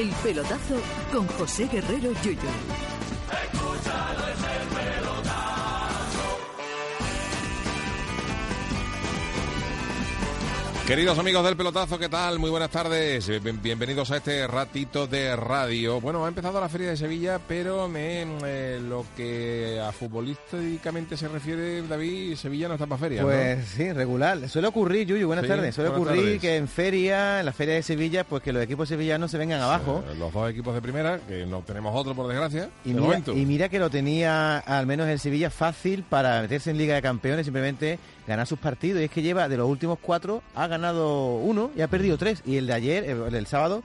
El pelotazo con José Guerrero Yuyu. Queridos amigos del pelotazo, ¿qué tal? Muy buenas tardes. Bien- Bienvenidos a este ratito de radio. Bueno, ha empezado la Feria de Sevilla, pero me, eh, lo que a futbolísticamente se refiere, David, Sevilla no está para feria. ¿no? Pues sí, regular. Suele ocurrir, Yuyu, buenas Sí, tardes. Suele buenas ocurrir tardes. que en feria, en la feria de Sevilla, pues que los equipos sevillanos se vengan abajo. Eh, Los dos equipos de primera, que no tenemos otro por desgracia. Y de mira, y mira que lo tenía al menos el Sevilla fácil para meterse en Liga de Campeones, simplemente ganar sus partidos. Y es que lleva de los últimos cuatro, ha ganado uno y ha perdido tres. Y el de ayer, el, del sábado,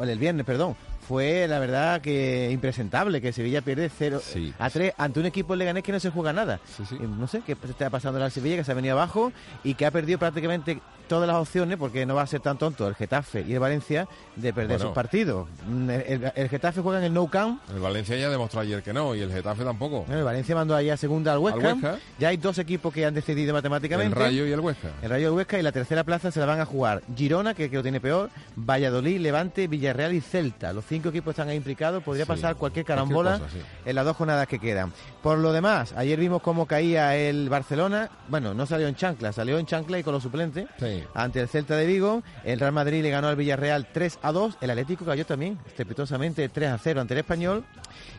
el del viernes, perdón, fue la verdad que impresentable, que Sevilla pierde 0 Sí. a 3 ante un equipo leganés que no se juega nada. Sí, sí. Y No sé qué está pasando al Sevilla, que se ha venido abajo y que ha perdido prácticamente todas las opciones, porque no va a ser tan tonto el Getafe y el Valencia de perder Bueno. sus partidos. Mm, El, el- el Getafe juega en el No Camp, El Valencia ya demostró ayer que no, y el Getafe tampoco. el Valencia mandó ahí a segunda al Huesca. Huesca. Ya hay dos equipos que han decidido El matemáticamente. Rayo y el Huesca. El Rayo del Huesca y la tercera plaza se la van a jugar Girona, que, que lo tiene peor, Valladolid, Levante, Villarreal y Celta. Los cinco equipos están ahí implicados. Podría Sí, pasar cualquier cualquier carambola cosa, sí. en las dos jornadas que quedan. Por lo demás, ayer vimos cómo caía el Barcelona. Bueno, no salió en chancla, salió en chancla y con los suplentes. Sí. Ante el Celta de Vigo, el Real Madrid le ganó al Villarreal 3 a 2, el Atlético cayó también estrepitosamente 3 a 0 ante el Español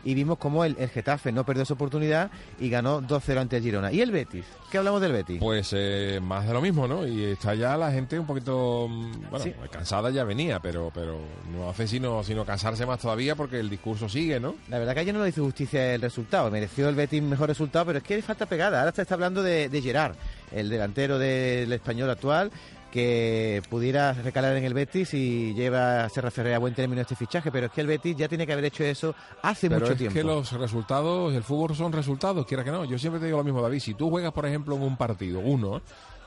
y vimos cómo el, el Getafe no perdió su oportunidad y ganó 2-0 ante el Girona. ¿Y el Betis? ¿Qué hablamos del Betis? Pues eh, más de lo mismo, ¿no? Y está ya la gente un poquito, mm, bueno, Sí. cansada ya venía, pero pero no hace sino, sino cansarse más todavía porque el discurso sigue, ¿no? La verdad que ayer no le hizo justicia el resultado. Mereció el Betis mejor resultado, pero es que le falta pegada. Ahora se está hablando de, de Gerard, el delantero del español actual, que pudiera recalar en el Betis y lleva a Serra Ferrer a buen término este fichaje. Pero es que el Betis ya tiene que haber hecho eso hace Pero mucho es tiempo. que los resultados, el fútbol son resultados, quiera que no. Yo siempre te digo lo mismo, David. Si tú juegas, por ejemplo, en un partido, uno,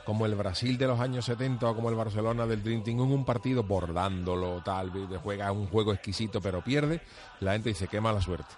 como el Brasil de los años 70 o como el Barcelona del Dream Team, en un partido bordándolo, tal, vez juega un juego exquisito pero pierde, la gente dice, qué mala suerte.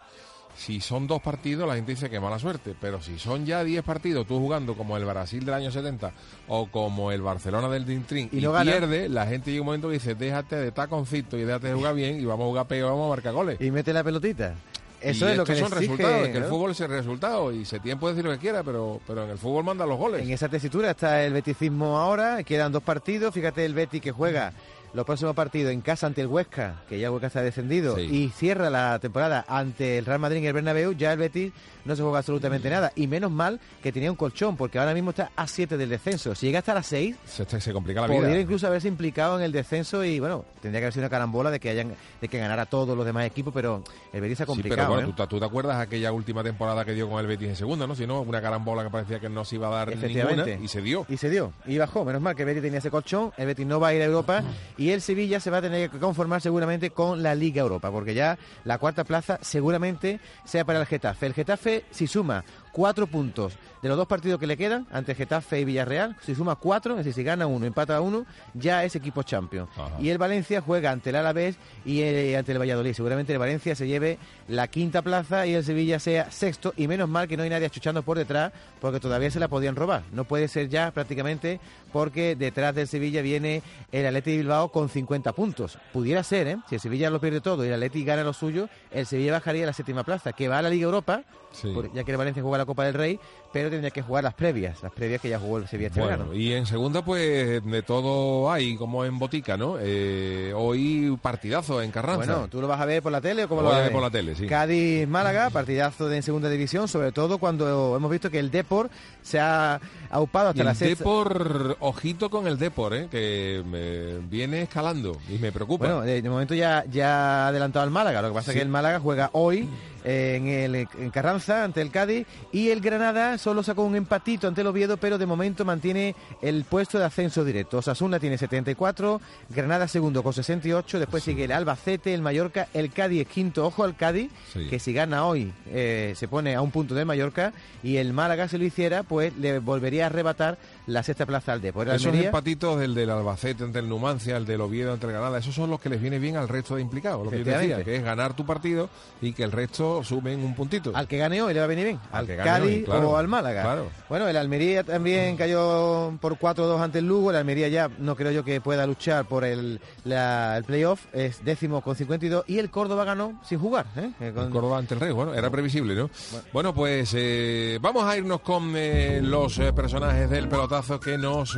Si son dos partidos, la gente dice que mala suerte. Pero si son ya 10 partidos, tú jugando como el Brasil del año 70 o como el Barcelona del Team Y y, no gana. pierde, la gente llega un momento que dice, déjate de taconcito y déjate de jugar bien y vamos a jugar peor, vamos a marcar goles. Y mete la pelotita. Eso Y es lo que son exige, resultados, que el fútbol es el resultado y se tiene puede decir lo que quiera, pero, pero en el fútbol manda los goles. En esa tesitura está el beticismo ahora, quedan dos partidos, fíjate el Betis que juega los próximos partidos en casa ante el Huesca, que ya Huesca está descendido, Sí. y cierra la temporada ante el Real Madrid en el Bernabéu, ya el Betis no se juega absolutamente nada, y menos mal que tenía un colchón, porque ahora mismo está a 7 del descenso, si llega hasta las 6, Se, se complica la podría vida. incluso haberse implicado en el descenso y bueno, tendría que haber sido una carambola de que hayan de que ganara todos los demás equipos, pero el Betis se ha Sí, complicado. pero bueno, ¿eh? tú, te- tú te acuerdas aquella última temporada que dio con el Betis en segunda, ¿no? Si no, una carambola que parecía que no se iba a dar ninguna y se dio. Y se dio, y bajó. Menos mal que el Betis tenía ese colchón, el Betis no va a ir a Europa y el Sevilla se va a tener que conformar seguramente con la Liga Europa, porque ya la cuarta plaza seguramente sea para el Getafe. El Getafe, si suma cuatro puntos de los dos partidos que le quedan, ante Getafe y Villarreal, si suma cuatro, es decir, si gana uno, empata uno, ya es equipo champion. Ajá. Y el Valencia juega ante el Alavés y eh, ante el Valladolid. Seguramente el Valencia se lleve la quinta plaza y el Sevilla sea sexto. Y menos mal que no hay nadie achuchando por detrás, porque todavía se la podían robar. No puede ser ya prácticamente, porque detrás del Sevilla viene el Atleti de Bilbao con 50 puntos. Pudiera ser, ¿eh? Si el Sevilla lo pierde todo y el Atleti gana lo suyo, el Sevilla bajaría a la séptima plaza, que va a la Liga Europa, Sí. ya que el Valencia juega la Copa del Rey, pero tendría que jugar las previas, las previas que ya jugó el Sevilla este Bueno, verano. y en segunda, pues de todo hay, como en botica, ¿no? Eh, hoy partidazo en Carranza. Bueno, ¿tú lo vas a ver por la tele o cómo Lo vas a ver por la tele, sí. Cádiz-Málaga, partidazo de en segunda división, sobre todo cuando hemos visto que el Depor se ha aupado hasta la el sexta. Depor, ojito con el Depor, ¿eh? que me viene escalando y me preocupa. Bueno, de, momento ya, ya ha adelantado al Málaga. Lo que pasa es que el Málaga juega hoy eh, en el en Carranza ante el Cádiz y el Granada solo sacó un empatito ante el Oviedo, pero de momento mantiene el puesto de ascenso directo. Osasuna tiene 74, Granada segundo con 68, después sigue el Albacete, el Mallorca, el Cádiz es quinto, ojo al Cádiz, Sí. que si gana hoy eh, se pone a un punto del Mallorca y el Málaga si lo hiciera, pues le volvería a arrebatar la sexta plaza al Depor. Esos Almería- empatitos del del Albacete ante el Numancia, el del Oviedo ante el Granada, esos son los que les viene bien al resto de implicados. Lo que yo decía, que es ganar tu partido y que el resto sumen un puntito. Al que gane hoy le va a venir bien. Al Al, que gane Cádiz hoy, claro. o al Málaga. Claro. Bueno, el Almería también cayó por 4-2 ante el Lugo. El Almería ya no creo yo que pueda luchar por el, la- el playoff. Es décimo con 52. Y el Córdoba ganó sin jugar. ¿eh? Con- El Córdoba ante el Rey, bueno, era previsible, ¿no? Bueno, pues eh, vamos a irnos con eh, los eh, personajes del pelotazo que nos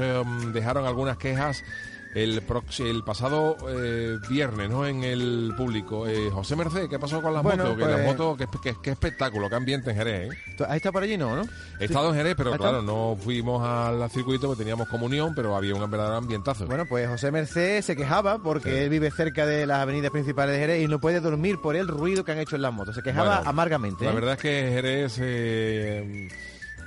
dejaron algunas quejas el, prox- el pasado eh, viernes, ¿no? En el público. Eh, José Merced, ¿qué pasó con las Bueno, motos? Que pues- las motos, qué, qué- qué espectáculo, qué ambiente en Jerez, ¿eh? ¿Tú ¿Has estado por allí? No, ¿no? He estado en Jerez, pero ¿Has claro, no fuimos al circuito porque teníamos comunión, pero había un verdadero ambientazo. Bueno, pues José Merced se quejaba porque Sí. él vive cerca de las avenidas principales de Jerez y no puede dormir por el ruido que han hecho en las motos. Se quejaba Bueno, amargamente. La ¿eh? verdad es que Jerez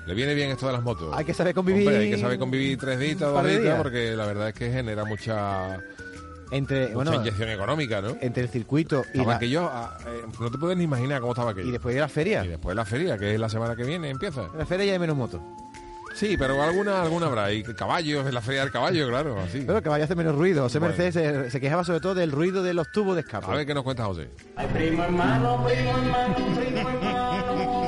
le viene bien esto de las motos. Hay que saber convivir. Hombre, hay que saber convivir tres días, dos de días, porque la verdad es que genera mucha, Entre, mucha bueno, inyección económica, ¿no? entre el circuito y, Estaba la- aquello, ah, eh, no te puedes ni imaginar cómo estaba aquello. y después de la feria. Y después la feria, que es la semana que viene, empieza. En la feria ya hay menos motos. Sí, pero alguna, alguna habrá. Y caballos, en la feria del caballo, claro, así. Pero que vaya a hacer menos ruido. José Bueno. Mercedes se, se quejaba sobre todo del ruido de los tubos de escape. A ver qué nos cuenta José. Ay, primo hermano, primo hermano, primo hermano.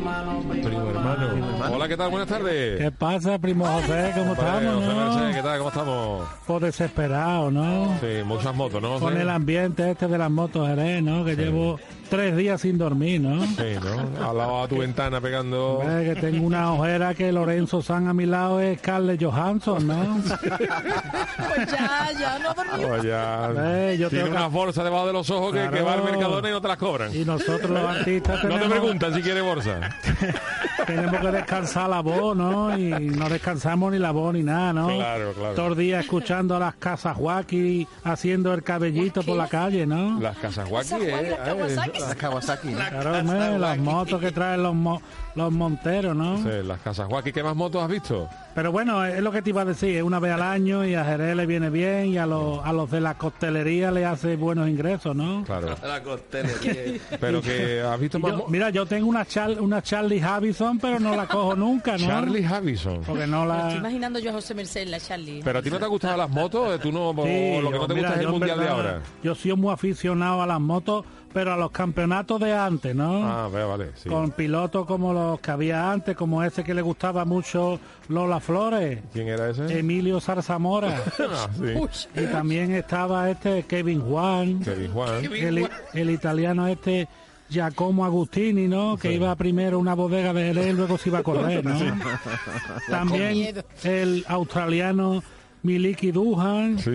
Primo hermano. Hola, ¿qué tal? Buenas tardes. ¿Qué pasa, primo José? ¿Cómo estamos, José no? Merced, ¿qué tal? ¿Cómo estamos? Por desesperado, ¿no? Sí, muchas motos, ¿no? Con el ambiente este de las motos Jerez, ¿no? Que llevo tres días sin dormir, ¿no? Sí, ¿no? Al lado a tu ventana pegando... Ve que tengo una ojera que Lorenzo San a mi lado es Scarlett Johansson, ¿no? Pues ya, ya no dormí. Oh, ya. Ve, yo Tiene tengo que- unas bolsas debajo de los ojos que, Claro. que va al Mercadona y no te las cobran. Y nosotros los artistas No te tenemos, preguntan si quiere bolsa. tenemos que descansar la voz, ¿no? Y no descansamos ni la voz ni nada, ¿no? Claro, claro. Todo el día escuchando a las casas Joaquín haciendo el cabellito por la calle, ¿no? Las casas Wacky, eh. Las Kawasaki. La Kawasaki. Claro, hombre, las motos que traen los, mo- los monteros, ¿no? Sí, las casas Wacky. ¿Qué más motos has visto? Pero bueno, es lo que te iba a decir, es una vez al año y a Jerez le viene bien y a los, a los de la costelería le hace buenos ingresos, ¿no? Claro. La costelería. Pero que has visto más yo- mira, yo tengo una, Char- una Charlie Havison, pero no la cojo nunca, ¿no? Charlie Havison. Porque no Me estoy la... imaginando yo a José Merced, la Charlie. Pero a ti no te han gustado las motos, tú no, Sí, lo que yo- no te mira, gusta es el mundial de ahora. Yo soy muy aficionado a las motos, pero a los campeonatos de antes, ¿no? Ah, vale, vale. Sí. Con pilotos como los que había antes, como ese que le gustaba mucho Lola Flores, ¿Quién era ese? Emilio Zarzamora. Ah, sí. y también estaba este Kevin Juan. Kevin Juan. el, el italiano este Giacomo Agustini, ¿no? Que iba primero a una bodega de Jerez y luego se iba a correr, ¿no? También el australiano Miliki Duhan, Sí.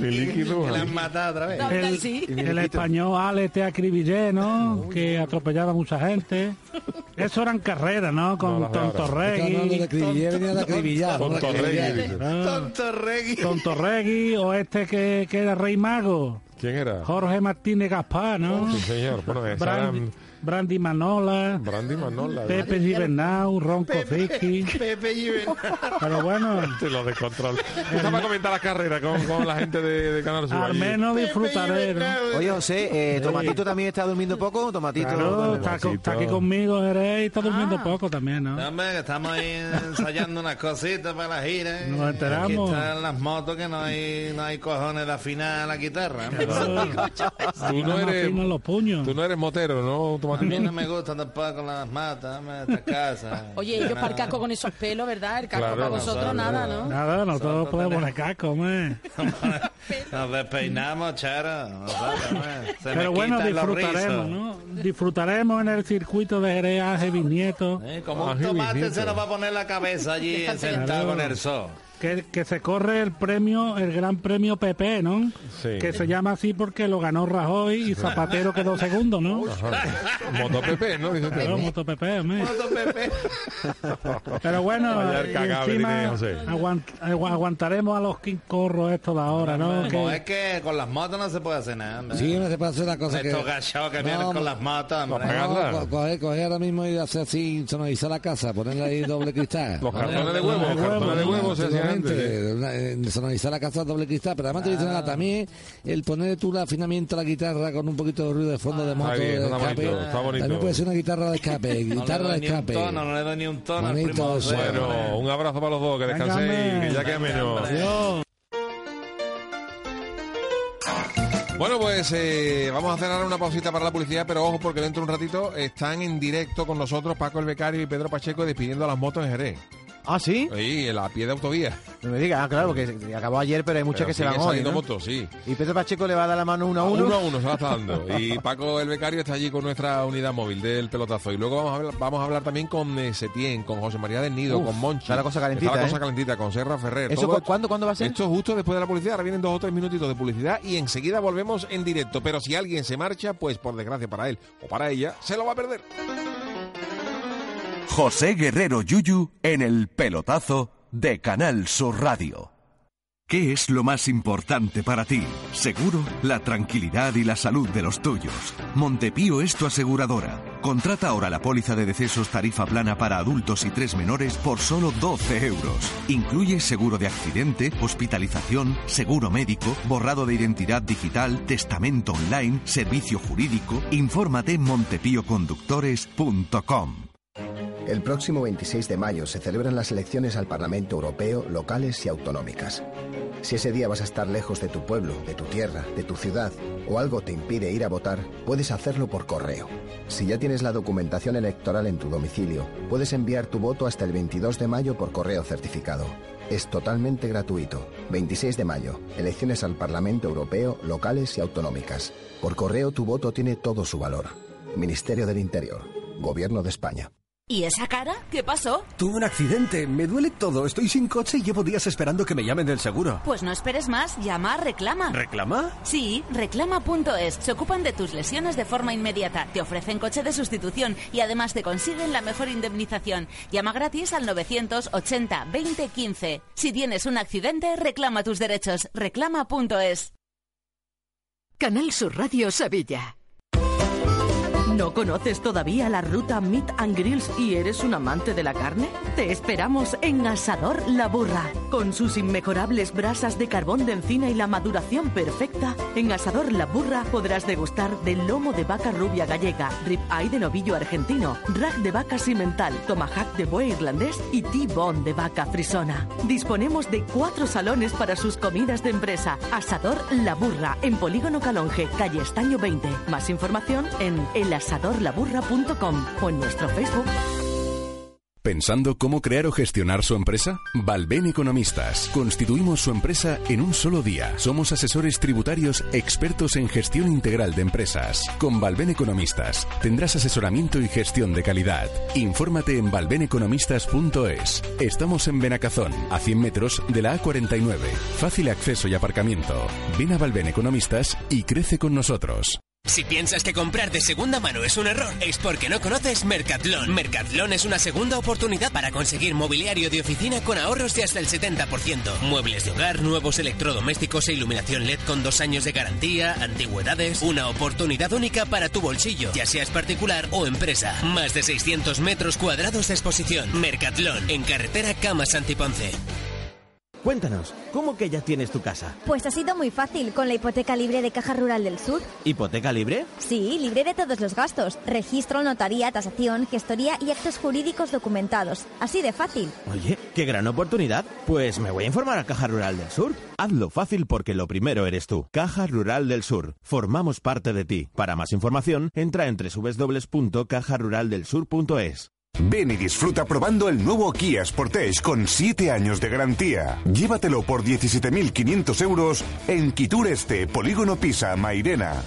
Miliki La Duhan. han matado otra vez. el, Sí. el español Alex Te Acribillé, ¿no? Que atropellaba a mucha gente. Eso eran carreras, ¿no? No, Con ahora. Tontorregui. venía de acribillar. Con Torregui, dice. Tonto reggae. Tontorregui o este que, que era Rey Mago, ¿Quién era? Jorge Martínez Gaspar, ¿no? Sí, señor. Bueno, esa Brandy, era Brandy Manola. Brandy Manola. Pepe Gibernau, Ron Kovicky. Pepe y Pero bueno, Te lo descontrol. Está para comentar la carrera con, con la gente de, de Canal Sur. al allí. menos disfrutaré. ¿no? Oye, José, eh, ¿Tomatito también está durmiendo poco? Tomatito. Claro, está, co- está aquí conmigo, Jerez, y está Ah. durmiendo poco también, ¿no? Hombre, que estamos ahí ensayando unas cositas para la gira. ¿eh? Nos enteramos. Aquí están las motos que no hay, no hay cojones de afinar la guitarra. ¿eh? No eres... Tú no eres motero, ¿no? A mí no me gustan tampoco las matas, me esta casa. Oye, ellos para el casco con esos pelos, ¿verdad? El casco Claro, para vosotros nada, ¿no? Nada, no todos podemos poner casco, hombre. Nos despeinamos, charo. nosotros. Se Pero me bueno, disfrutaremos. ¿no? Disfrutaremos en el circuito de Jerez. ¿Eh? Como un tomate se nos va a poner la cabeza allí sentado con el sol. Que, que se corre el premio, el Gran Premio PP, ¿no? Sí. Que se llama así porque lo ganó Rajoy y Zapatero quedó segundo, ¿no? Moto PP, ¿no? Dice Claro, ¿no? Moto PP, hombre. Pero bueno, cagable encima aguant- agu- aguantaremos a los corros estos de ahora, ¿no? Pues Que- es que con las motos no se puede hacer nada. hombre. Sí, no se puede hacer una cosa que... Estos que No, vienen con las motos, hombre. Pagarla. No, co- coger, coger ahora mismo y hacer así, sonorizar la casa, ponerle ahí doble cristal. Los cartones de huevo, los cartones de ¿no? huevo se hacían antes. Antiguamente, una- sonorizar la casa doble cristal, pero además te dicen nada, también el poner tú el afinamiento de la guitarra con un poquito de ruido de fondo de moto, bien, de está escape, bonito, está bonito. también puede ser una guitarra de escape, No guitarra de escape. tono, no le doy ni un tono al Bonito primo eso. José, hombre. Bueno, un abrazo para los dos, que descanséis, Véngame. que ya queda menos. Bueno, pues eh, vamos a hacer ahora una pausita para la publicidad, pero ojo porque dentro de un ratito están en directo con nosotros Paco el Becario y Pedro Pacheco despidiendo a las motos en Jerez. Ah, sí. Ahí, en la pie de autovía. No me digas, ah, claro, porque acabó ayer, pero hay muchas Pero que se van hoy. ¿no? motos, sí. Y Pedro Pacheco le va a dar la mano uno a uno. Uno a uno se la está dando. Y Paco el Becario está allí con nuestra unidad móvil del pelotazo. Y luego vamos a hablar, vamos a hablar también con eh, Setién, con José María del Nido, Uf, con Monchi. está la cosa calentita, Está la cosa ¿eh? calentita, con Serra Ferrer. ¿Eso cu- ¿cuándo, cuándo va a ser? Esto justo después de la publicidad. Ahora vienen dos o tres minutitos de publicidad y enseguida volvemos en directo. Pero si alguien se marcha, pues por desgracia para él o para ella, se lo va a perder. José Guerrero Yuyu en el pelotazo de Canal Sur Radio. ¿Qué es lo más importante para ti? Seguro, la tranquilidad y la salud de los tuyos. Montepío es tu aseguradora. Contrata ahora la póliza de decesos tarifa plana para adultos y tres menores por solo 12 euros. Incluye seguro de accidente, hospitalización, seguro médico, borrado de identidad digital, testamento online, servicio jurídico. Infórmate en montepíoconductores.com. El próximo 26 de mayo se celebran las elecciones al Parlamento Europeo, locales y autonómicas. Si ese día vas a estar lejos de tu pueblo, de tu tierra, de tu ciudad, o algo te impide ir a votar, puedes hacerlo por correo. Si ya tienes la documentación electoral en tu domicilio, puedes enviar tu voto hasta el 22 de mayo por correo certificado. Es totalmente gratuito. 26 de mayo, elecciones al Parlamento Europeo, locales y autonómicas. Por correo tu voto tiene todo su valor. Ministerio del Interior, Gobierno de España. ¿Y esa cara? ¿Qué pasó? Tuve un accidente, me duele todo, estoy sin coche y llevo días esperando que me llamen del seguro. Pues no esperes más, llama a Reclama. ¿Reclama? Sí, reclama.es. Se ocupan de tus lesiones de forma inmediata, te ofrecen coche de sustitución y además te consiguen la mejor indemnización. Llama gratis al 980 20 15. Si tienes un accidente, reclama tus derechos. Reclama.es. Canal Sur Radio Sevilla. ¿No conoces todavía la ruta Meat and Grills y eres un amante de la carne? Te esperamos en Asador La Burra. Con sus inmejorables brasas de carbón de encina y la maduración perfecta, en Asador La Burra podrás degustar del lomo de vaca rubia gallega, rib eye de novillo argentino, rack de vaca cimental, tomahawk de buey irlandés y T-bone de vaca frisona. Disponemos de cuatro salones para sus comidas de empresa. Asador La Burra, en Polígono Calonge, calle Estaño 20. Más información en elasadorlaburra.com o en nuestro Facebook. ¿Pensando cómo crear o gestionar su empresa? Valven Economistas. Constituimos su empresa en un solo día. Somos asesores tributarios expertos en gestión integral de empresas. Con Valven Economistas tendrás asesoramiento y gestión de calidad. Infórmate en valveneconomistas.es. Estamos en Benacazón, a 100 metros de la A49. Fácil acceso y aparcamiento. Ven a Valven Economistas y crece con nosotros. Si piensas que comprar de segunda mano es un error, es porque no conoces Mercatlón. Mercatlón es una segunda oportunidad para conseguir mobiliario de oficina con ahorros de hasta el 70%. Muebles de hogar, nuevos electrodomésticos e iluminación LED con dos años de garantía, antigüedades. Una oportunidad única para tu bolsillo, ya seas particular o empresa. Más de 600 metros cuadrados de exposición. Mercatlón, en carretera Cama Santiponce. Cuéntanos, ¿cómo que ya tienes tu casa? Pues ha sido muy fácil con la hipoteca libre de Caja Rural del Sur. ¿Hipoteca libre? Sí, libre de todos los gastos. Registro, notaría, tasación, gestoría y actos jurídicos documentados. Así de fácil. Oye, qué gran oportunidad. Pues me voy a informar a Caja Rural del Sur. Hazlo fácil porque lo primero eres tú. Caja Rural del Sur. Formamos parte de ti. Para más información, entra en www.cajaruraldelsur.es. Ven y disfruta probando el nuevo Kia Sportage con 7 años de garantía. Llévatelo por 17.500 euros en Quitur Este, Polígono Pisa, Mairena.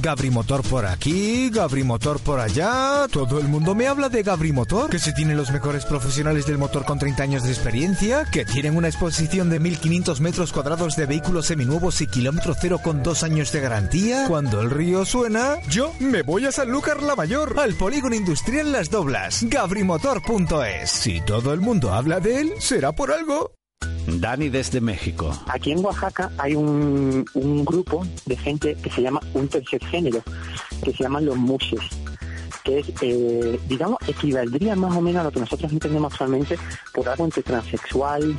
Gabrimotor por aquí, Gabrimotor por allá. Todo el mundo me habla de Gabrimotor, que se tienen los mejores profesionales del motor con 30 años de experiencia, que tienen una exposición de 1500 metros cuadrados de vehículos seminuevos y kilómetro cero con dos años de garantía. Cuando el río suena, yo me voy a Sanlúcar la Mayor, al polígono industrial Las Doblas. Gabrimotor.es. Si todo el mundo habla de él, será por algo. Dani desde México. Aquí en Oaxaca hay un, un grupo de gente que se llama un tercer género, que se llaman los muses, que es, eh, digamos, equivaldría más o menos a lo que nosotros entendemos actualmente por algo entre transexual,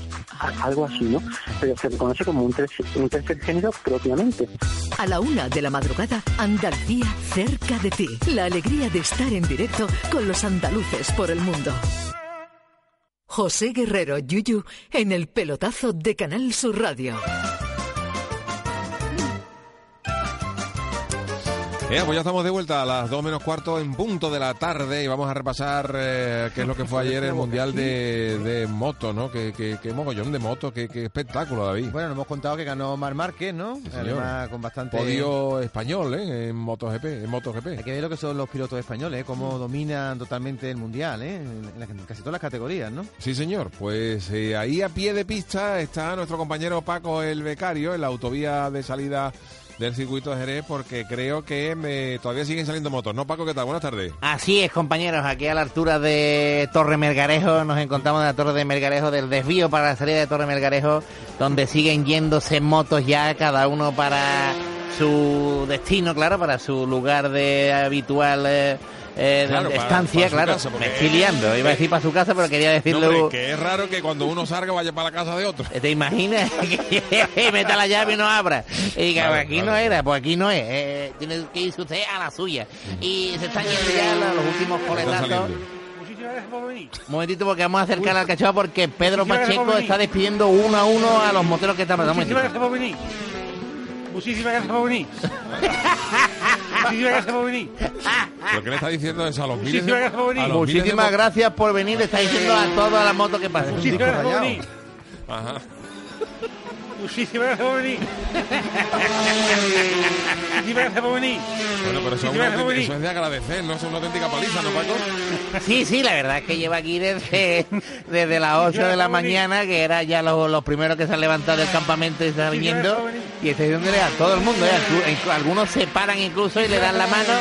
algo así, ¿no? Pero se reconoce como un tercer, un tercer género propiamente. A la una de la madrugada, Andalucía cerca de ti. La alegría de estar en directo con los andaluces por el mundo. José Guerrero Yuyu en el pelotazo de Canal Sur Radio. Eh, pues ya estamos de vuelta a las 2 menos cuarto en punto de la tarde y vamos a repasar eh, qué es lo que fue ayer el Mundial de, de Moto, ¿no? Qué, qué- qué mogollón de moto, qué, qué espectáculo, David. Bueno, nos hemos contado que ganó Mar Márquez, ¿no? Además, con bastante... Podio español, ¿eh? En MotoGP. En MotoGP. Hay que ver lo que son los pilotos españoles, ¿eh? cómo dominan totalmente el mundial, ¿eh? En casi todas las categorías, ¿no? Sí, señor. Pues eh, ahí a pie de pista está nuestro compañero Paco el Becario en la autovía de salida del circuito de Jerez porque creo que me, todavía siguen saliendo motos. ¿No, Paco? ¿Qué tal? Buenas tardes. Así es, compañeros, aquí a la altura de Torre Melgarejo, nos encontramos en la Torre de Melgarejo, del desvío para la salida de Torre Melgarejo, donde siguen yéndose motos ya, cada uno para su destino, claro, para su lugar de habitual eh, eh, Claro, de para- para claro. casa, Me estoy liando, iba a decir para su casa, pero quería No, decirlo... hombre, que es raro que cuando uno salga vaya para la casa de otro. ¿Te imaginas que meta la llave y no abra? Y diga, Claro, "Pues aquí claro. no era, pues aquí no es. eh, tiene que irse usted a la suya. Y se están yendo ya los, los últimos coletazos. Un momentito porque vamos a acercar al cachorro porque Pedro Pacheco está despidiendo uno a uno a los moteros que están pasando. Muchísimas gracias por venir. Muchísimas gracias por venir. Muchísimas gracias por venir. ¿Pero qué le está diciendo a los miles de, Muchísimas gracias por venir. a los miles de Muchísimas mo- gracias por venir, le está diciendo a todas las motos que pasen. Muchísimas gracias por venir. Ajá. Muchísimas gracias por venir. Muchísimas gracias por venir. Bueno, pero eso es, una auténtica- venir. eso es de agradecer, ¿no? Es una auténtica paliza, ¿no, Paco? Sí, sí, la verdad es que lleva aquí desde, desde las 8 de la mañana, que era ya los, los primeros que se han levantado del campamento y están viniendo, y está diciéndole a todo el mundo, ¿eh? Algunos se paran incluso y le dan la mano.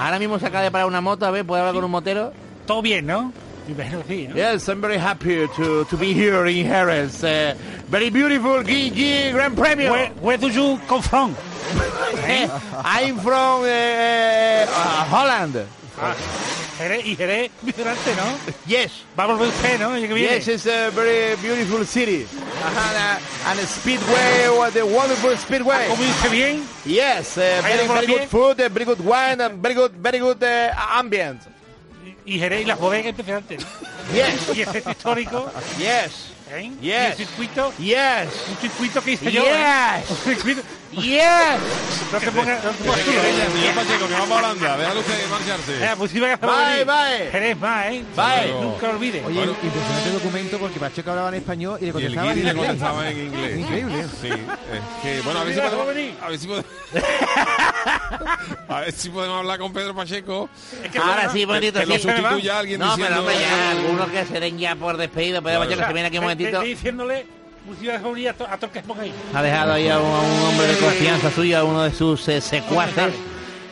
Ahora mismo se acaba de parar una moto, a ver, ¿puede hablar con un motero? Todo bien, ¿no? Imagino que sí, ¿no? Yes, I'm very happy to, to be here in Jerez. Uh, very beautiful GG Grand Premio. Where, where do you come from? Eh, I'm from uh, uh, Holland. Ah, Jerez, y Jerez, vigilante, ¿no? Yes. Va a volver usted, ¿no? El año que viene. Yes, it's a very beautiful city. Ajá, and a speedway, what a wonderful speedway. Yes, uh, very, very good food, uh, very good wine, and very good, very good uh, ambient. Y Jerez y las bodegas impresionantes. Yes. Y el centro histórico. Yes. ¿eh? Yes. Y el circuito. Yes. Un circuito que hice yo. ¿eh? Yes. Un circuito. Yes. No te pongas no te pongas tú. Señor Pacheco, que vamos a Holanda. Déjale usted marcharse. Eh, muchísimas gracias por Bye, bye. Jerez más, ¿eh? Bye. Nunca lo olvides. Oye, impresionante documento porque Pacheco hablaba en español y le Y el contestaba en le inglés. contestaba en inglés. Increíble. Sí, es que, bueno, a ver si podemos, a ver si podemos, a ver si podemos hablar con Pedro Pacheco. Ahora sí, bonito, que lo sí. sustituya a alguien No, diciendo... pero hombre, ya, algunos que se den ya por despedido, pero Claro. Pacheco se viene aquí un momentito. Estoy diciéndole a, to- a que pongáis. Ha dejado ahí a un, a un hombre de confianza suyo, a uno de sus eh, secuaces.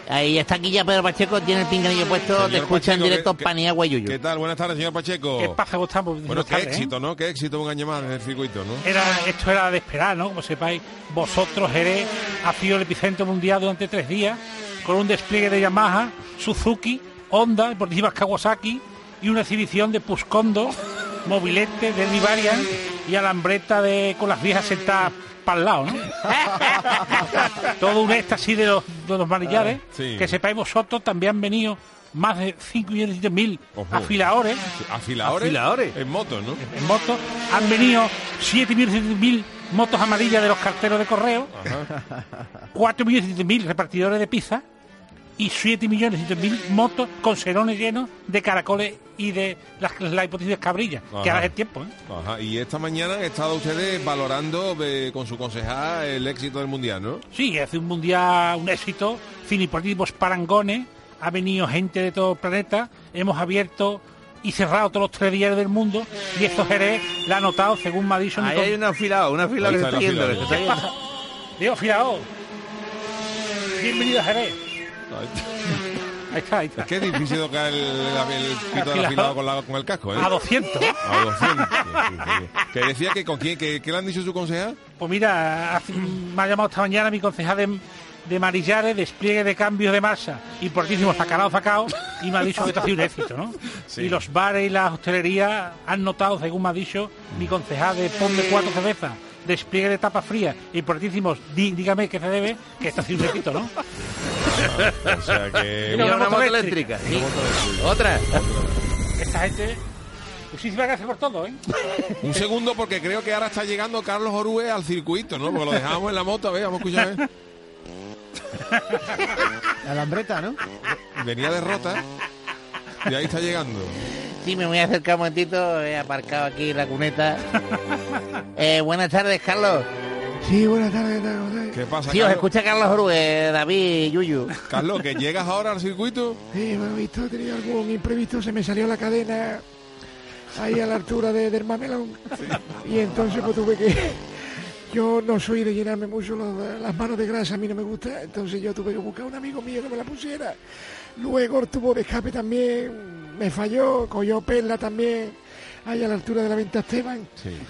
Ahí está aquí ya Pedro Pacheco, tiene el pinganillo puesto, Señor te escucha en Pacheco, directo que- que- Paniagua y Yuyu. ¿Qué tal? Buenas tardes, señor Pacheco. ¿Qué pasa? ¿Cómo estamos? Bueno, Buenas qué tardes, ¿eh? éxito, ¿no? Qué éxito un año más en el circuito, ¿no? Era, esto era de esperar, ¿no? Como sepáis, vosotros, Jerez, ha sido el epicentro mundial durante tres días, con un despliegue de Yamaha, Suzuki, Honda, Deportivas Kawasaki y una exhibición de Puscondo, mobilete, Derby Variant y alambreta de, con las viejas sentadas para el lado, ¿no? Todo un éxtasis de los, de los manillares. Sí. Que sepáis vosotros, también han venido más de 5 millones y mil afiladores Afiladores. Afiladores. En moto, ¿no? en motos. Han venido 7.000 motos amarillas de los carteros de correo, 4.000 repartidores de pizza y 7 millones y mil motos con serones llenos de caracoles y de las, las hipótesis cabrillas, que Ajá. ahora es el tiempo. ¿eh? Ajá, y esta mañana han estado ustedes valorando eh, con su concejal el éxito del mundial, ¿no? Sí, hace un mundial, un éxito, ciniportivos parangones, ha venido gente de todo el planeta, hemos abierto y cerrado todos los tres días del mundo y esto Jerez la ha notado según me ha dicho Ahí hay un afilado, un afilado que que se está yendo. Digo, afilado. Bienvenido a Jerez. Ahí está, ahí está. Es que es difícil tocar el, el, pito Afilado. afilado con, la- con el casco, ¿eh? A 200. A 200. sí, sí, sí. Que decía que con quién, que, ¿qué le han dicho su concejal? Pues mira, hace- me ha llamado esta mañana mi concejal de, de Marillares, despliegue de cambios de masa y portísimo sacado sacado y me ha dicho que esto ha sido un éxito, ¿no? Sí. Y los bares y las hostelerías han notado, según me ha dicho mi concejal de Ponme Cuatro Cervezas, despliegue de tapas frías y portísimos, dí- dígame qué se debe, que esto ha sido un éxito, ¿no? O sea que... Mira, Mira, una moto eléctrica. eléctrica. sí. Otra. Esta gente... Muchísimas gracias por todo, ¿eh? Un segundo porque creo que ahora está llegando Carlos Orue al circuito, ¿no? Porque lo dejábamos en la moto, a ver, vamos a escuchar. La lambreta, ¿no? Venía de rota y ahí está llegando. Sí, me voy a acercar un momentito. He aparcado aquí la cuneta. Eh, buenas tardes, Carlos. Sí, buenas tardes, ¿qué tal, José? ¿Qué pasa, Sí, os Carlos? escucha Carlos Orue, David, Yuyu. Carlos, que llegas ahora al circuito. Sí, bueno, visto, he tenido algún imprevisto, se me salió la cadena ahí a la altura de- del mamelón. Y entonces pues tuve que... Yo no soy de llenarme mucho los- las manos de grasa, a mí no me gusta, entonces yo tuve que buscar a un amigo mío que me la pusiera. Luego el tubo de escape también me falló, cogió perla también, ahí a la altura de la venta Esteban.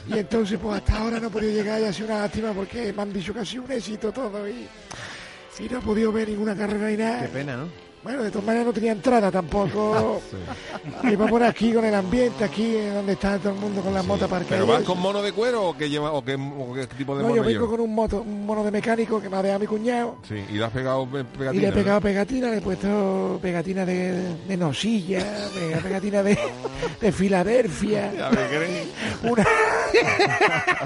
Y entonces pues hasta ahora no he podido llegar y ha sido una lástima porque me han dicho que ha sido un éxito todo y, y no he podido ver ninguna carrera ni nada. Qué pena, ¿no? Bueno, de todas maneras no tenía entrada tampoco. Iba por aquí con el ambiente, aquí donde está todo el mundo con las motos aparcadas. ¿Pero y vas con mono de cuero o qué, lleva, o qué, o qué tipo de No, mono yo vengo con un, moto, un mono de mecánico que me ha dejado mi cuñado. Sí, y le has pegado pe- pegatina. y le he ¿no? pegado pegatina, le he puesto pegatina de, de nosilla, pe- pegatina de, de Filadelfia. Ya me crees. Una...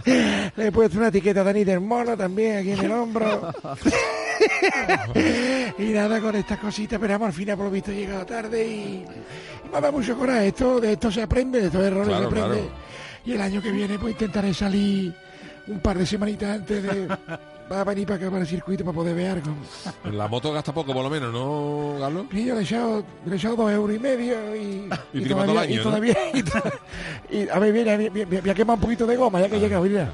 le he puesto una etiqueta de Dani del Mono también aquí en el hombro. y nada con estas cositas, pero al final por lo visto he llegado tarde y, y me da mucho coraje. Esto, de esto se aprende, de estos errores Claro, se aprende. claro. Y el año que viene pues intentaré salir un par de semanitas antes de... Va a venir para acá para el circuito para poder ver algo. La moto gasta poco, por lo menos, ¿no, Carlos? Y yo le he echado, le he echado dos euros y medio y, Y todo el año, y ¿no? todavía y, to- y, a ver, mira, voy a quemar un poquito de goma ya que llega, mira.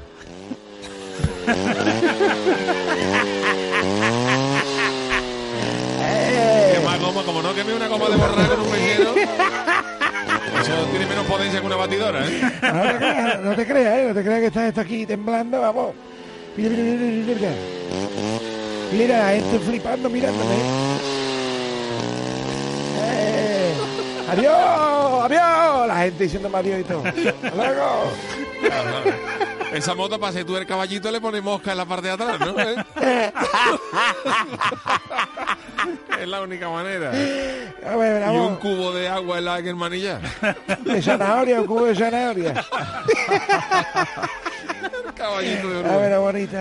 Que más goma, como no queme una goma de borrar con un mechero. Eso tiene menos potencia que una batidora, ¿eh? No te creas, no te creas, ¿eh? no te creas que estás esto aquí temblando, vamos. Mira, mira, mira, mira, mira. Gente flipando mirándome. Eh, adiós, adiós. La gente diciéndome adiós y todo. Hasta luego. Esa moto, para ser tú el caballito, le pone mosca en la parte de atrás, ¿no? ¿Eh? es la única manera. A ver, Y un cubo de agua en la en el manillar. De zanahoria, un cubo de zanahoria. Caballito de A ver, bonito.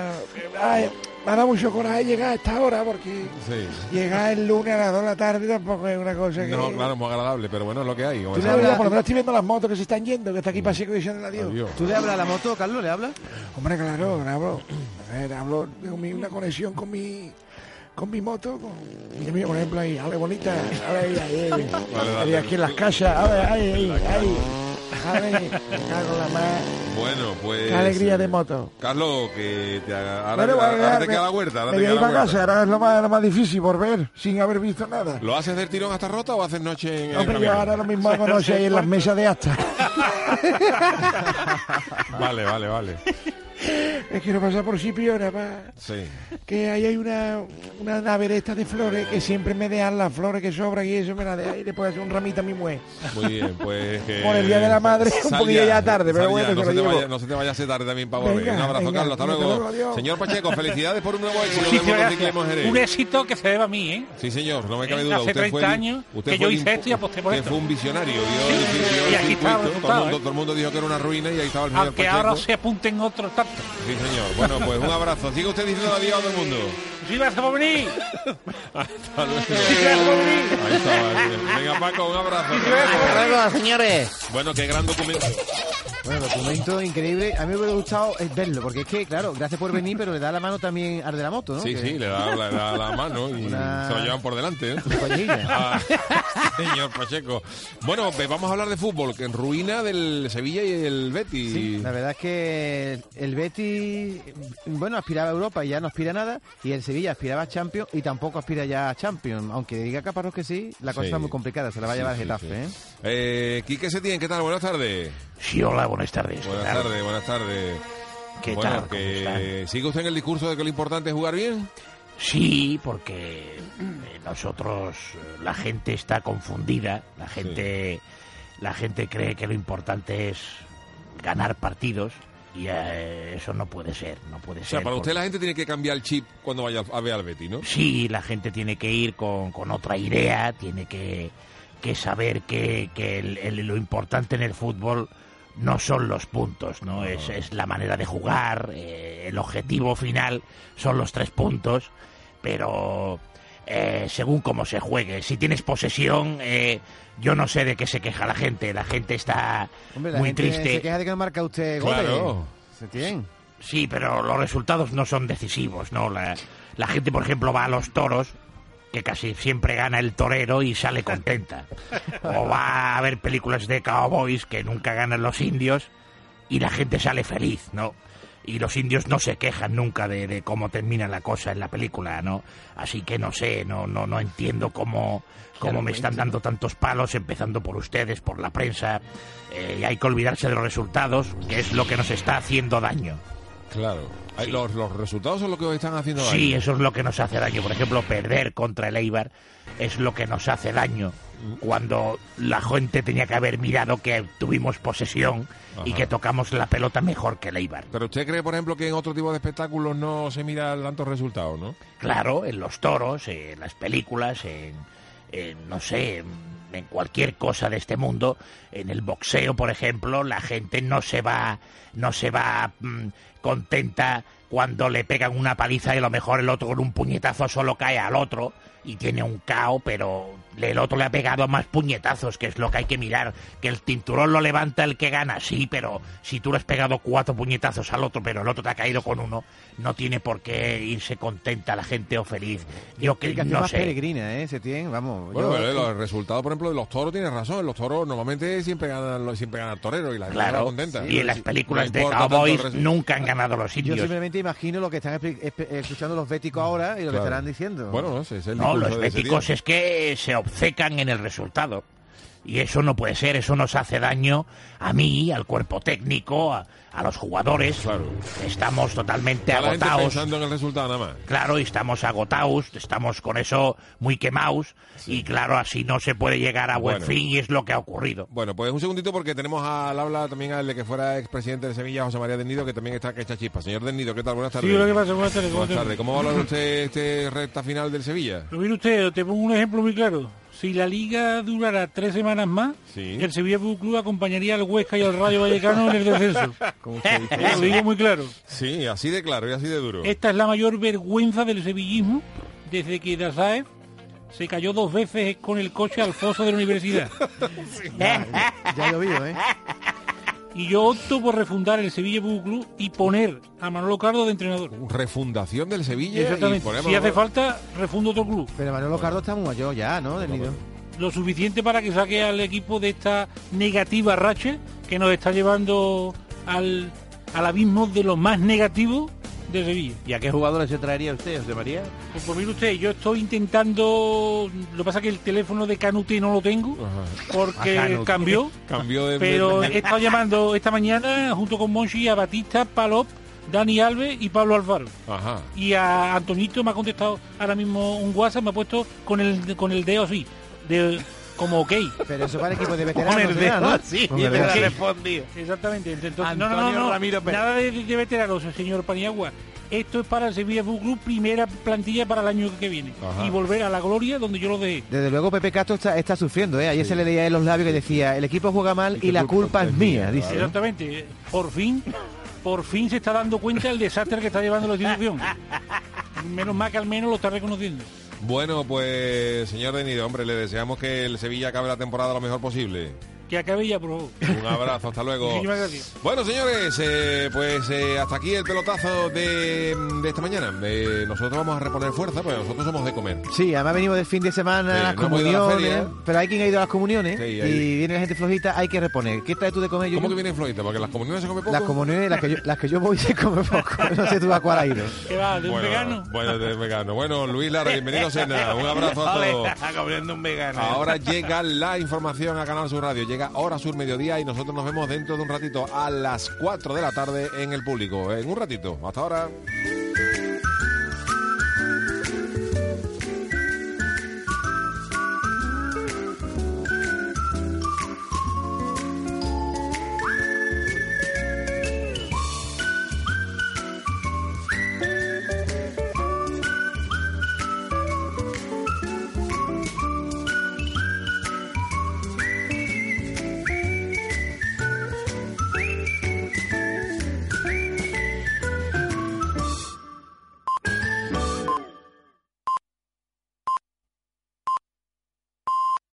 Ay, me ha dado mucho coraje llegar a esta hora porque Sí. llegar el lunes a las 2 de la tarde tampoco es una cosa que... No, claro, muy agradable, pero bueno, es lo que hay. como Tú le sabes. hablas, por lo menos estoy viendo las motos que se están yendo, que está aquí para seco diciendo adiós. Adiós. ¿Tú le hablas a la moto, Carlos? ¿Le hablas? Hombre, claro, le hablo. A ver, hablo de una conexión con mi con mi moto, con, por ejemplo, ahí, hable bonita, las casas, hable ahí, ahí, ahí, hable, me cago en la más, Bueno, pues. qué alegría eh, de moto. Carlos, que te haga- ahora, Bueno, ahora bueno, te me- queda la huerta. Ahora me te queda la casa, ahora es lo más, lo más difícil volver sin haber visto nada. ¿Lo haces del tirón hasta rota o haces noche en el yo ahora lo mismo hago noche ahí en las mesas de asta. Vale, vale, vale. Es que no pasa por Cipiona, pa. Sí. que ahí hay una, una nave de de flores que siempre me dejan las flores que sobran y eso me las deja y después hace un ramito a mi mujer. Muy bien, pues que... Por el Día de la Madre, un Sal poquillo ya tarde, pero bueno, no, se te vaya, no se te vaya a hacer tarde también. Venga, un abrazo, venga, Carlos, hasta luego. luego. Señor Pacheco, felicidades por un nuevo éxito gracias. Jerez. Un éxito que se debe a mí, ¿eh? Sí, señor, no me cabe duda. hace usted fue 30 el- años usted que fue yo hice esto y aposté por usted esto. fue un visionario. Vio el, vio el Y aquí está el circuito, todo, resultado, el mundo, ¿eh? todo el mundo dijo que era una ruina y ahí estaba el señor Aunque Pacheco. ahora se apunten otros Sí, señor. Bueno, pues un abrazo. Sigue usted diciendo adiós a todo el mundo. ¡Sí, vas a venir! Hasta luego. Ahí está, Venga, Paco, un abrazo. Hasta luego, señores. Bueno, qué gran documento. Bueno, documento increíble. A mí me hubiera gustado eh, verlo, porque es que, claro, gracias por venir, pero le da la mano también al de la moto, ¿no? Sí, Que- sí, le da, le da la mano y Una- se lo llevan por delante. ¿eh? Ah, señor Pacheco. Bueno, pues vamos a hablar de fútbol, que en ruina del Sevilla y el Betis. Sí, la verdad es que el Betis, bueno, aspiraba a Europa y ya no aspira a nada, y el Sevilla aspiraba a Champions y tampoco aspira ya a Champions. Aunque diga Caparrós que sí, la cosa Sí. está muy complicada, se la va a llevar sí, Getafe, sí. ¿eh? Eh, Quique Setién, ¿qué tal? Buenas tardes. Sí, hola, buenas tardes. ¿qué Buenas tardes, buenas tardes. ¿Qué bueno, tal? ¿Cómo que? ¿Sigue usted en el discurso de que lo importante es jugar bien? Sí, porque eh, nosotros, eh, la gente está confundida, la gente, la gente cree que lo importante es ganar partidos y eh, eso no puede ser, no puede O ser. sea, para porque- usted la gente tiene que cambiar el chip cuando vaya a ver al Betis, ¿no? Sí, la gente tiene que ir con, con otra idea, tiene que, que saber que, que el- el- lo importante en el fútbol no son los puntos, ¿no? Es, es la manera de jugar, eh, el objetivo final son los tres puntos, pero eh, según cómo se juegue, si tienes posesión, eh, yo no sé de qué se queja la gente, la gente está Hombre, la muy gente triste. se queja de que no marca usted goles. Claro. Sí, pero los resultados no son decisivos, ¿no? La, la gente, por ejemplo, va a los toros, que casi siempre gana el torero y sale contenta. O va a ver películas de cowboys que nunca ganan los indios y la gente sale feliz, ¿no? Y los indios no se quejan nunca de, de cómo termina la cosa en la película, ¿no? Así que no sé, no, no, no entiendo cómo, cómo me están dando tantos palos, empezando por ustedes, por la prensa. Eh, y hay que olvidarse de los resultados, que es lo que nos está haciendo daño. Claro. Ay, Los, los resultados son lo que os están haciendo Sí, daño. eso es lo que nos hace daño. Por ejemplo, perder contra el Eibar es lo que nos hace daño. Cuando la gente tenía que haber mirado que tuvimos posesión y que tocamos la pelota mejor que el Eibar. Pero usted cree, por ejemplo, que en otro tipo de espectáculos no se mira tantos resultados, ¿no? Claro, en los toros, en las películas, en, en, no sé, en, en cualquier cosa de este mundo, en el boxeo, por ejemplo, la gente no se va, no se va mm, contenta cuando le pegan una paliza y a lo mejor el otro con un puñetazo solo cae al otro y tiene un cao, pero el otro le ha pegado más puñetazos, que es lo que hay que mirar. Que el cinturón lo levanta el que gana, sí, pero si tú le has pegado cuatro puñetazos al otro, pero el otro te ha caído con uno, no tiene por qué irse contenta la gente o feliz. Yo que Tiene no más sé. peregrina, ¿eh? Setién, vamos. Bueno, yo- pero, los resultados, por ejemplo, de los toros tiene razón. Los toros normalmente siempre ganan, siempre gana el torero y la gente Claro, está contenta. y en las películas no de el cowboys resultado. nunca han ganado los Yo indios. simplemente imagino lo que están escuchando los béticos ahora y lo que estarán diciendo. Bueno, no sé, es el No, los béticos es que se obcecan en el resultado. Y eso no puede ser, eso nos hace daño a mí, al cuerpo técnico, a, a los jugadores. Estamos totalmente gente agotados. pensando en el resultado nada más. Claro, y estamos agotados, estamos con eso muy quemados. Y claro, así no se puede llegar a buen Bueno. fin y es lo que ha ocurrido. Bueno, pues un segundito porque tenemos al habla también al de que fuera expresidente de Sevilla, José María del Nido, que también está que echa chispa. Señor del Nido, ¿qué tal? Buenas tardes. Sí, hola, ¿qué pasa? Buenas tardes, ¿cómo Buenas tardes. ¿Cómo valora usted este recta final del Sevilla? Pero mire usted, te pongo un ejemplo muy claro. Si la liga durara tres semanas más, Sí. el Sevilla Fútbol Club acompañaría al Huesca y al Rayo Vallecano en el descenso. Como usted dice. Lo digo muy claro. Sí, así de claro y así de duro. Esta es la mayor vergüenza del sevillismo desde que Dazaev se cayó dos veces con el coche al foso de la universidad. Ya llovido, ¿eh? Y yo opto por refundar el Sevilla Fútbol Club y poner a Manolo Cardo de entrenador. Refundación del Sevilla. y Exactamente. ponemos- Si hace falta, refundo otro club. Pero Manolo Cardo está muy mayor ya, ¿no? Del nido. Lo suficiente para que saque al equipo de esta negativa racha que nos está llevando al, al abismo de los más negativos de Sevilla. ¿Y a qué jugadores se traería usted, José María? Pues por mire usted, yo estoy intentando. Lo que pasa es que el teléfono de Canute no lo tengo porque A Canute. cambió. Cambió de. Pero he estado llamando esta mañana junto con Monchi a Batista, Palop, Dani Alves y Pablo Alfaro. Ajá. Y a Antonito me ha contestado ahora mismo un WhatsApp, me ha puesto con el con el dedo así, de como ok. Pero eso para equipo de Con veteranos. el dedo ¿no? Con el dedo así. respondido. Exactamente. Entonces, no, no, no, no, Ramiro Pérez. nada de, de veteranos, señor Paniagua. Esto es para el Sevilla Fútbol Club, primera plantilla para el año que viene. Ajá. Y volver a la gloria donde yo lo dejé. Desde luego Pepe Castro está, está sufriendo, ¿eh? Ayer se le leía en los labios que decía, el equipo juega mal y la culpa es mía, dice. Exactamente. Por fin, por fin se está dando cuenta del desastre que está llevando la institución. Menos mal que al menos lo está reconociendo. Bueno, pues señor Denido, hombre, le deseamos que el Sevilla acabe la temporada lo mejor posible. Que acabe ya, por favor. Un abrazo, hasta luego. Muchísimas gracias. Bueno, señores, eh, pues eh, hasta aquí el pelotazo de, de esta mañana. Eh, nosotros vamos a reponer fuerza, pues nosotros somos de comer. Sí, además venimos del fin de semana, Sí, las no hemos ido a la comuniones, pero hay quien ha ido a las comuniones Sí, y viene la gente flojita, hay que reponer. ¿Qué traes tú de comer? ¿Cómo Yuyu? que viene flojita? Porque las comuniones se come poco. Las comuniones, las que yo, las que yo voy se come poco. No sé tú a cuál ha ido. ¿Qué va? ¿De un bueno, vegano? Bueno, de vegano. Bueno, Luis Lara, bienvenido a Cena. Un abrazo a todos. comiendo un vegano. Ahora llega la información a Canal Sur Radio. Llega Hora Sur Mediodía y nosotros nos vemos dentro de un ratito a las 4 de la tarde en el público. En un ratito. Hasta ahora.